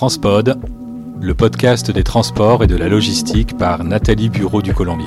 Transpod, le podcast des transports et de la logistique par Nathalie Bureau du Colombier.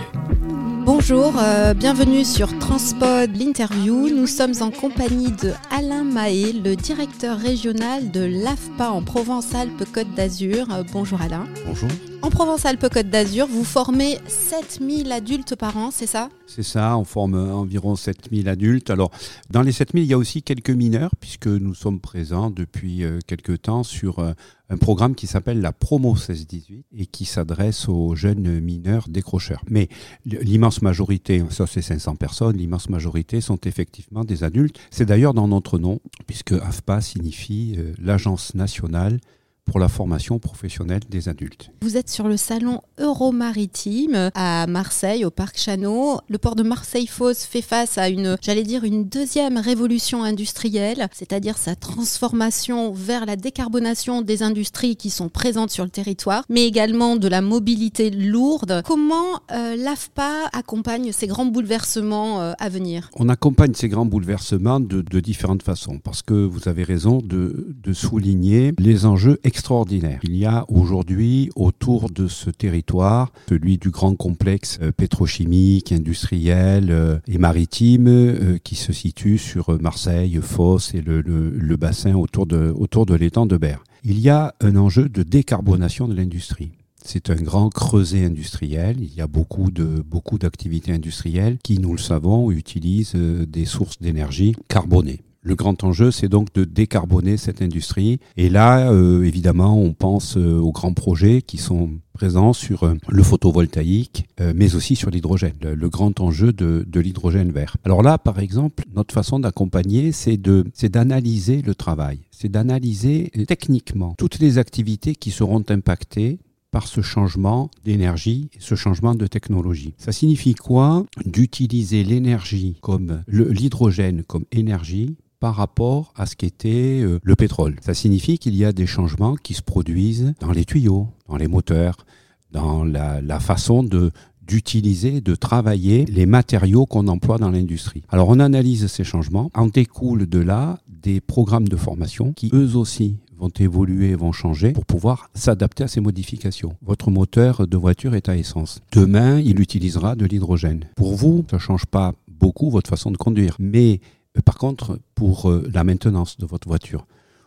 Bonjour, euh, bienvenue sur Transpod l'interview. Nous sommes en compagnie de Alain Mahé, le directeur régional de l'AFPA en Provence-Alpes-Côte d'Azur. Euh, bonjour Alain. Bonjour. En Provence-Alpes-Côte d'Azur, vous formez 7000 adultes par an, c'est ça? C'est ça, on forme environ 7000 adultes. Alors, dans les 7000, il y a aussi quelques mineurs, puisque nous sommes présents depuis euh, quelques temps sur euh, un programme qui s'appelle la Promo 16-18 et qui s'adresse aux jeunes mineurs décrocheurs. Mais l'immense majorité, ça c'est 500 personnes, l'immense majorité sont effectivement des adultes. C'est d'ailleurs dans notre nom, puisque AFPA signifie euh, l'Agence nationale pour la formation professionnelle des adultes. Vous êtes sur le salon Euromaritime à Marseille, au Parc Chano. Le port de Marseille-Fos fait face à une, j'allais dire, une deuxième révolution industrielle, c'est-à-dire sa transformation vers la décarbonation des industries qui sont présentes sur le territoire, mais également de la mobilité lourde. Comment euh, l'AFPA accompagne ces grands bouleversements euh, à venir? On accompagne ces grands bouleversements de, de, différentes façons, parce que vous avez raison de, de souligner les enjeux extraordinaire. Il y a aujourd'hui autour de ce territoire, celui du grand complexe euh, pétrochimique, industriel euh, et maritime euh, qui se situe sur Marseille, Fos et le bassin autour de, autour de l'étang de Berre. Il y a un enjeu de décarbonation de l'industrie. C'est un grand creuset industriel. Il y a beaucoup de beaucoup d'activités industrielles qui, nous le savons, utilisent des sources d'énergie carbonées. Le grand enjeu, c'est donc de décarboner cette industrie. Et là, euh, évidemment, on pense euh, aux grands projets qui sont présents sur euh, le photovoltaïque, mais aussi sur l'hydrogène, le, grand enjeu de, de l'hydrogène vert. Alors là, par exemple, notre façon d'accompagner, c'est d'analyser le travail, c'est d'analyser techniquement toutes les activités qui seront impactées par ce changement d'énergie et ce changement de technologie. Ça signifie quoi? D'utiliser l'énergie comme l'hydrogène comme énergie par rapport à ce qu'était euh, le pétrole. Ça signifie qu'il y a des changements qui se produisent dans les tuyaux, dans les moteurs, dans la, façon de d'utiliser, de travailler les matériaux qu'on emploie dans l'industrie. Alors on analyse ces changements, en découle de là des programmes de formation qui eux aussi vont évoluer, vont changer pour pouvoir s'adapter à ces modifications. Votre moteur de voiture est à essence. Demain, il utilisera de l'hydrogène. Pour vous, ça change pas beaucoup votre façon de conduire, mais par contre, pour euh, la maintenance de votre voiture,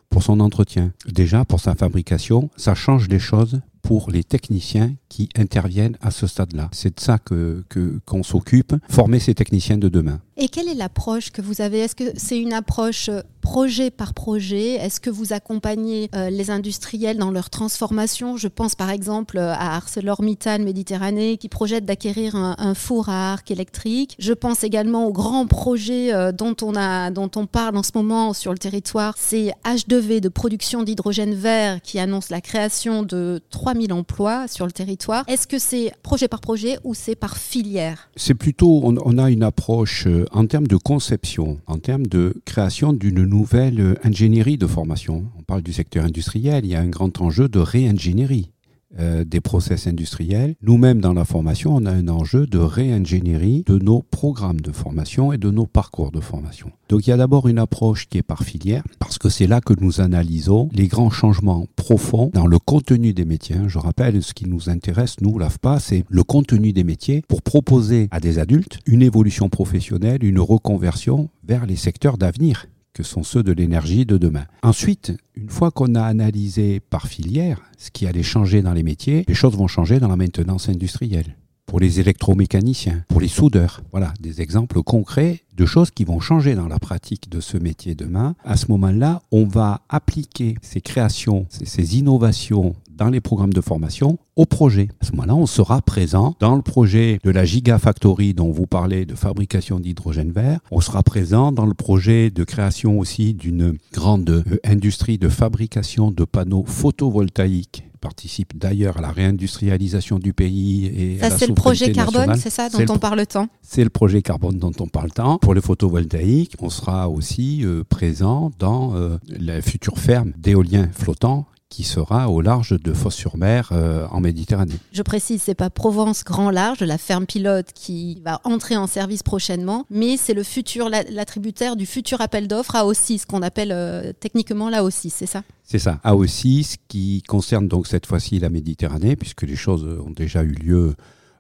pour son entretien, déjà pour sa fabrication, ça change les choses pour les techniciens qui interviennent à ce stade-là. C'est de ça que qu'on s'occupe, former ces techniciens de demain. Et quelle est l'approche que vous avez? Est-ce que c'est une approche euh, projet par projet? Est-ce que vous accompagnez euh, les industriels dans leur transformation? Je pense par exemple à ArcelorMittal Méditerranée qui projette d'acquérir un, four à arc électrique. Je pense également aux grands projets euh, dont, on a, dont on parle en ce moment sur le territoire. C'est H2V de production d'hydrogène vert qui annonce la création de 3000 emplois sur le territoire. Est-ce que c'est projet par projet ou c'est par filière? C'est plutôt, on, on, a une approche en termes de conception, en termes de création d'une nouvelle ingénierie de formation. On parle du secteur industriel, il y a un grand enjeu de réingénierie. Euh, des process industriels. Nous-mêmes, dans la formation, on a un enjeu de réingénierie de nos programmes de formation et de nos parcours de formation. Donc il y a d'abord une approche qui est par filière, parce que c'est là que nous analysons les grands changements profonds dans le contenu des métiers. Je rappelle, ce qui nous intéresse, nous, l'AFPA, c'est le contenu des métiers pour proposer à des adultes une évolution professionnelle, une reconversion vers les secteurs d'avenir que sont ceux de l'énergie de demain. Ensuite, une fois qu'on a analysé par filière ce qui allait changer dans les métiers, les choses vont changer dans la maintenance industrielle. Pour les électromécaniciens, pour les soudeurs. Voilà, des exemples concrets de choses qui vont changer dans la pratique de ce métier demain. À ce moment-là, on va appliquer ces créations, ces innovations dans les programmes de formation au projet. À ce moment-là, on sera présent dans le projet de la Gigafactory dont vous parlez de fabrication d'hydrogène vert. On sera présent dans le projet de création aussi d'une grande industrie de fabrication de panneaux photovoltaïques participe d'ailleurs à la réindustrialisation du pays et ça, c'est le projet carbone, c'est ça dont on parle tant C'est le projet carbone dont on parle tant. Pour le photovoltaïque, on sera aussi euh, présent dans euh, la future ferme d'éolien flottant qui sera au large de Fos-sur-Mer euh, en Méditerranée. Je précise, c'est pas Provence Grand Large, la ferme pilote qui va entrer en service prochainement, mais c'est le futur, l'attributaire du futur appel d'offres AO6, qu'on appelle euh, techniquement l'AO6, c'est ça? C'est ça, AO6 qui concerne donc cette fois-ci la Méditerranée, puisque les choses ont déjà eu lieu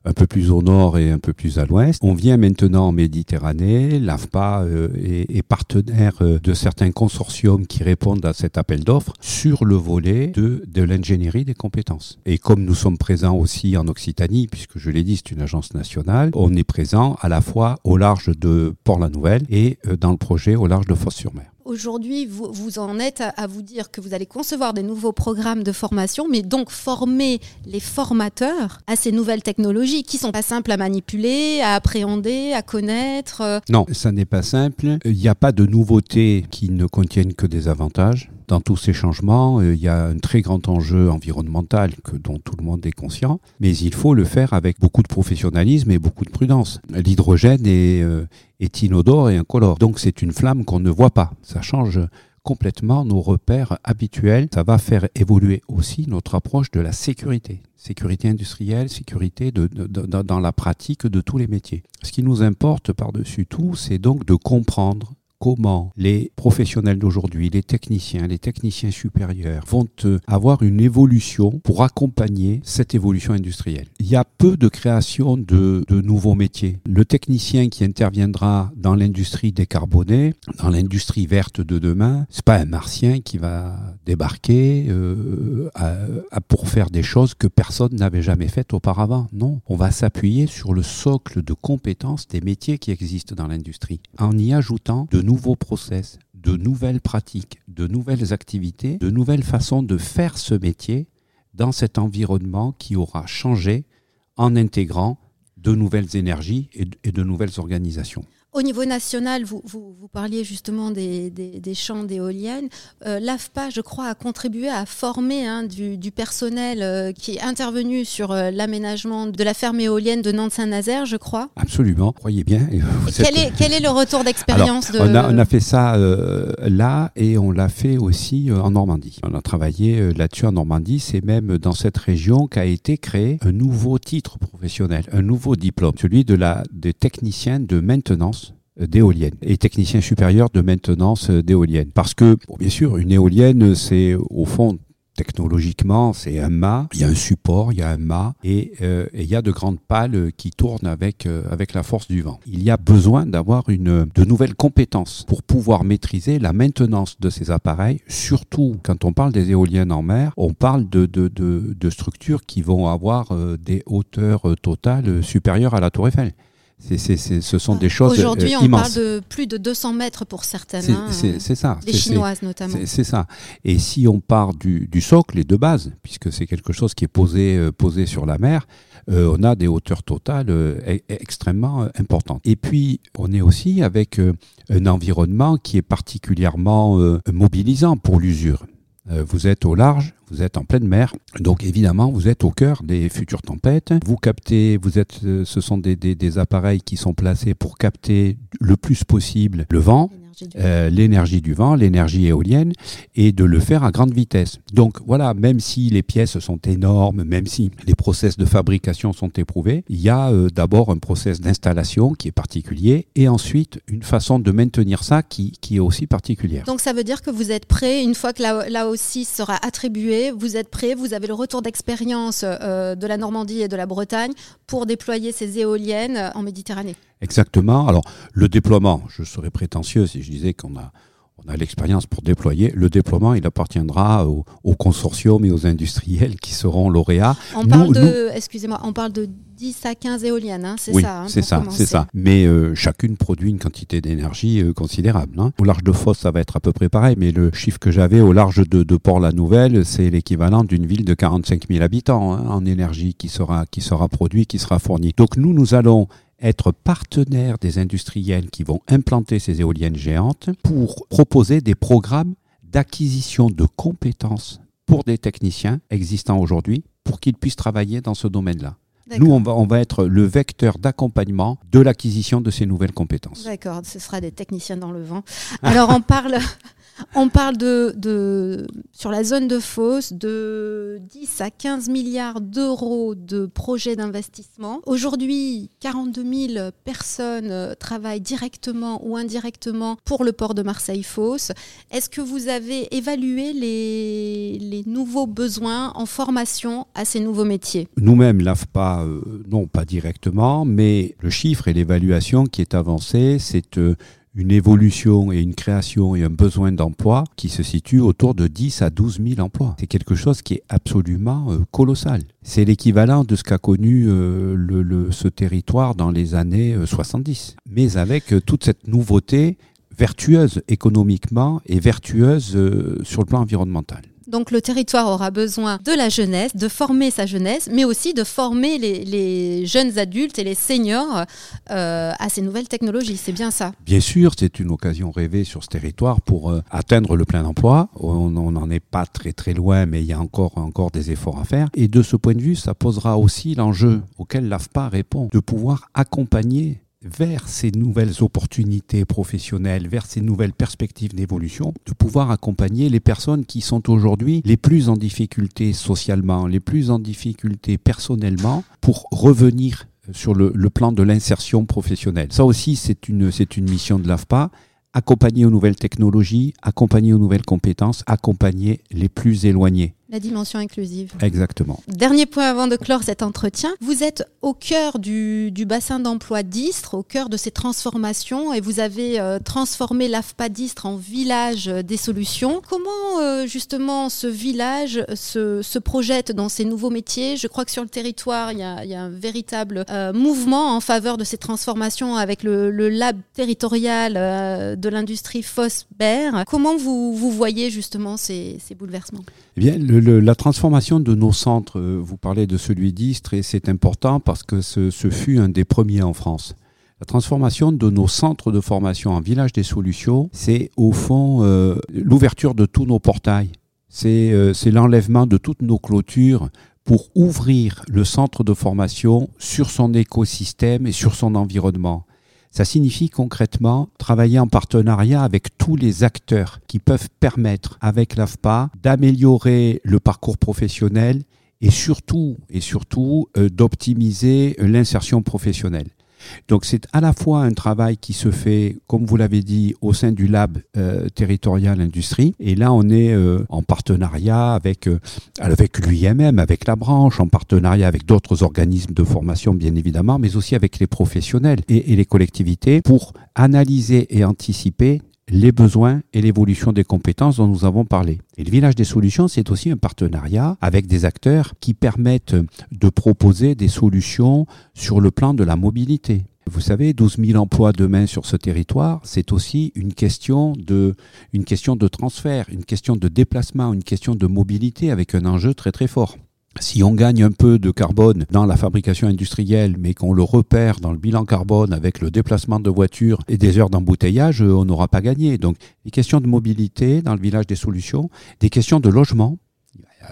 un peu plus au nord et un peu plus à l'ouest. On vient maintenant en Méditerranée. L'AFPA euh, est, partenaire euh, de certains consortiums qui répondent à cet appel d'offres sur le volet de, l'ingénierie des compétences. Et comme nous sommes présents aussi en Occitanie, puisque je l'ai dit, c'est une agence nationale, on est présent à la fois au large de Port-la-Nouvelle et euh, dans le projet au large de Fosse-sur-Mer. Aujourd'hui, vous, en êtes à, vous dire que vous allez concevoir des nouveaux programmes de formation, mais donc former les formateurs à ces nouvelles technologies qui sont pas simples à manipuler, à appréhender, à connaître. Non, ça n'est pas simple. Il n'y a pas de nouveautés qui ne contiennent que des avantages dans tous ces changements, euh, il y a un très grand enjeu environnemental que, dont tout le monde est conscient, mais il faut le faire avec beaucoup de professionnalisme et beaucoup de prudence. L'hydrogène est, euh, est inodore et incolore, donc c'est une flamme qu'on ne voit pas. Ça change complètement nos repères habituels. Ça va faire évoluer aussi notre approche de la sécurité. Sécurité industrielle, sécurité dans la pratique de tous les métiers. Ce qui nous importe par-dessus tout, c'est donc de comprendre comment les professionnels d'aujourd'hui, les techniciens, les techniciens supérieurs vont euh, avoir une évolution pour accompagner cette évolution industrielle. Il y a peu de création de, nouveaux métiers. Le technicien qui interviendra dans l'industrie décarbonée, dans l'industrie verte de demain, c'est pas un martien qui va débarquer euh, pour faire des choses que personne n'avait jamais faites auparavant. Non, on va s'appuyer sur le socle de compétences des métiers qui existent dans l'industrie en y ajoutant de nouveaux process, de nouvelles pratiques, de nouvelles activités, de nouvelles façons de faire ce métier dans cet environnement qui aura changé en intégrant de nouvelles énergies et de, nouvelles organisations. Au niveau national, vous, vous, parliez justement des, des, champs d'éoliennes. Euh, L'AFPA, je crois, a contribué à former hein, du, personnel euh, qui est intervenu sur euh, l'aménagement de la ferme éolienne de Nantes-Saint-Nazaire, je crois. Absolument, croyez bien. Quel, est, quel, est, le retour d'expérience de... on, a, on, a, fait ça là et on l'a fait aussi en Normandie. On a travaillé là-dessus en Normandie. C'est même dans cette région qu'a été créé un nouveau titre professionnel, un nouveau diplôme, celui de la, des techniciens de maintenance d'éoliennes et technicien supérieur de maintenance d'éoliennes. Parce que, bien sûr, une éolienne, c'est au fond technologiquement, c'est un mât, il y a un support, il y a un mât et, euh, il y a de grandes pales qui tournent avec, euh, avec la force du vent. Il y a besoin d'avoir une, de nouvelles compétences pour pouvoir maîtriser la maintenance de ces appareils, surtout quand on parle des éoliennes en mer, on parle de, de, de, de structures qui vont avoir euh, des hauteurs totales supérieures à la tour Eiffel ce sont des choses Aujourd'hui, on parle de plus de 200 mètres pour certaines. C'est hein, ça. Les chinoises notamment. C'est ça. Et si on part du, socle et de base, puisque c'est quelque chose qui est posé, euh, posé sur la mer, euh, on a des hauteurs totales euh, e, extrêmement importantes. Et puis, on est aussi avec un environnement qui est particulièrement mobilisant pour l'usure. Vous êtes au large, vous êtes en pleine mer, donc évidemment vous êtes au cœur des futures tempêtes. Vous captez, vous êtes, euh, ce sont des, des, appareils qui sont placés pour capter le plus possible le vent, euh, l'énergie du vent, l'énergie éolienne, et de le faire à grande vitesse. Donc voilà, même si les pièces sont énormes, même si les process de fabrication sont éprouvés, il y a euh, d'abord un process d'installation qui est particulier, et ensuite une façon de maintenir ça qui, qui, est aussi particulière. Donc ça veut dire que vous êtes prêt, une fois que là, aussi sera attribué, vous êtes prêt, vous avez le retour d'expérience euh, de la Normandie et de la Bretagne pour déployer ces éoliennes en Méditerranée Exactement. Alors, le déploiement, je serais prétentieux si je disais qu'on a, on a l'expérience pour déployer. Le déploiement, il appartiendra au, au, consortium et aux industriels qui seront lauréats. On parle de, excusez-moi, on parle de 10 à 15 éoliennes, hein, c'est ça hein, c'est ça, c'est ça. Mais euh, chacune produit une quantité d'énergie euh, considérable. Hein. Au large de Fosse, ça va être à peu près pareil, mais le chiffre que j'avais au large de, de Port-la-Nouvelle, c'est l'équivalent d'une ville de 45 000 habitants en énergie qui sera, qui sera produit, qui sera fournie. Donc nous, nous allons être partenaire des industriels qui vont implanter ces éoliennes géantes pour proposer des programmes d'acquisition de compétences pour des techniciens existants aujourd'hui pour qu'ils puissent travailler dans ce domaine-là. Nous, on va, on va être le vecteur d'accompagnement de l'acquisition de ces nouvelles compétences. D'accord, ce sera des techniciens dans le vent. Alors, on parle, on parle de, de, sur la zone de fosse de 10 à 15 milliards d'euros de projets d'investissement. Aujourd'hui, 42 000 personnes euh, travaillent directement ou indirectement pour le port de Marseille-Fosse. Est-ce que vous avez évalué les, les, nouveaux besoins en formation à ces nouveaux métiers? Nous-mêmes, l'AFPA, euh, non pas directement, mais le chiffre et l'évaluation qui est avancé, c'est euh, une évolution et une création et un besoin d'emploi qui se situe autour de 10 à 12 000 emplois. C'est quelque chose qui est absolument euh, colossal. C'est l'équivalent de ce qu'a connu ce territoire dans les années 70. Euh, Mais avec toute cette nouveauté vertueuse économiquement et vertueuse sur le plan environnemental. Donc le territoire aura besoin de la jeunesse, de former sa jeunesse, mais aussi de former les, jeunes adultes et les seniors euh, à ces nouvelles technologies. C'est bien ça Bien sûr, c'est une occasion rêvée sur ce territoire pour euh, atteindre le plein emploi. On n'en est pas très très loin, mais il y a encore, encore des efforts à faire. Et de ce point de vue, ça posera aussi l'enjeu auquel l'AFPA répond, de pouvoir accompagner vers ces nouvelles opportunités professionnelles, vers ces nouvelles perspectives d'évolution, de pouvoir accompagner les personnes qui sont aujourd'hui les plus en difficulté socialement, les plus en difficulté personnellement, pour revenir sur le, plan de l'insertion professionnelle. Ça aussi, c'est une, c'est une mission de l'AFPA accompagner aux nouvelles technologies, accompagner aux nouvelles compétences, accompagner les plus éloignés. La dimension inclusive. Exactement. Dernier point avant de clore cet entretien. Vous êtes au cœur du, bassin d'emploi d'Istre, au cœur de ces transformations, et vous avez euh, transformé l'AFPA d'Istre en village des solutions. Comment euh, justement ce village se, projette dans ces nouveaux métiers? Je crois que sur le territoire, il y a, un véritable euh, mouvement en faveur de ces transformations avec le, lab territorial de l'industrie Fosse-Bert. Comment vous, vous voyez justement ces, ces bouleversements? Eh bien, la transformation de nos centres, euh, vous parlez de celui d'Istre, et c'est important parce que ce, fut un des premiers en France. La transformation de nos centres de formation en village des solutions, c'est au fond euh, l'ouverture de tous nos portails. Euh, c'est l'enlèvement de toutes nos clôtures pour ouvrir le centre de formation sur son écosystème et sur son environnement. Ça signifie concrètement travailler en partenariat avec tous les acteurs qui peuvent permettre avec l'AFPA d'améliorer le parcours professionnel et surtout, et surtout euh, d'optimiser l'insertion professionnelle. Donc c'est à la fois un travail qui se fait, comme vous l'avez dit, au sein du lab euh, territorial industrie. Et là, on est euh, en partenariat avec, euh, avec avec la branche, en partenariat avec d'autres organismes de formation, bien évidemment, mais aussi avec les professionnels et les collectivités pour analyser et anticiper les besoins et l'évolution des compétences dont nous avons parlé. Et le village des solutions, c'est aussi un partenariat avec des acteurs qui permettent de proposer des solutions sur le plan de la mobilité. Vous savez, 12 000 emplois demain sur ce territoire, c'est aussi une question de, une question de transfert, une question de déplacement, une question de mobilité avec un enjeu très très fort si on gagne un peu de carbone dans la fabrication industrielle, mais qu'on le repère dans le bilan carbone avec le déplacement de voitures et des heures d'embouteillage, on n'aura pas gagné. Donc, les questions de mobilité dans le village des solutions, des questions de logement,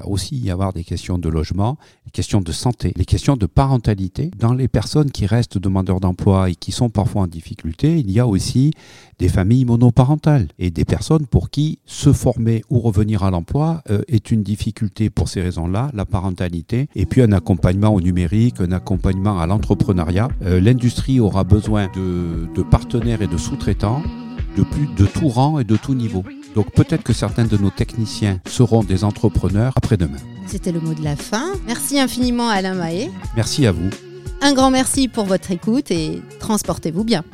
aussi y avoir des questions de logement, des questions de santé, les questions de parentalité. Dans les personnes qui restent demandeurs d'emploi et qui sont parfois en difficulté, il y a aussi des familles monoparentales et des personnes pour qui se former ou revenir à l'emploi euh, est une difficulté pour ces raisons-là, la parentalité, et puis un accompagnement au numérique, un accompagnement à l'entrepreneuriat. Euh, l'industrie aura besoin de, de partenaires et de sous-traitants de plus de tout rang et de tout niveau. Donc peut-être que certains de nos techniciens seront des entrepreneurs après-demain. C'était le mot de la fin. Merci infiniment Alain Mahé. Merci à vous. Un grand merci pour votre écoute et transportez-vous bien.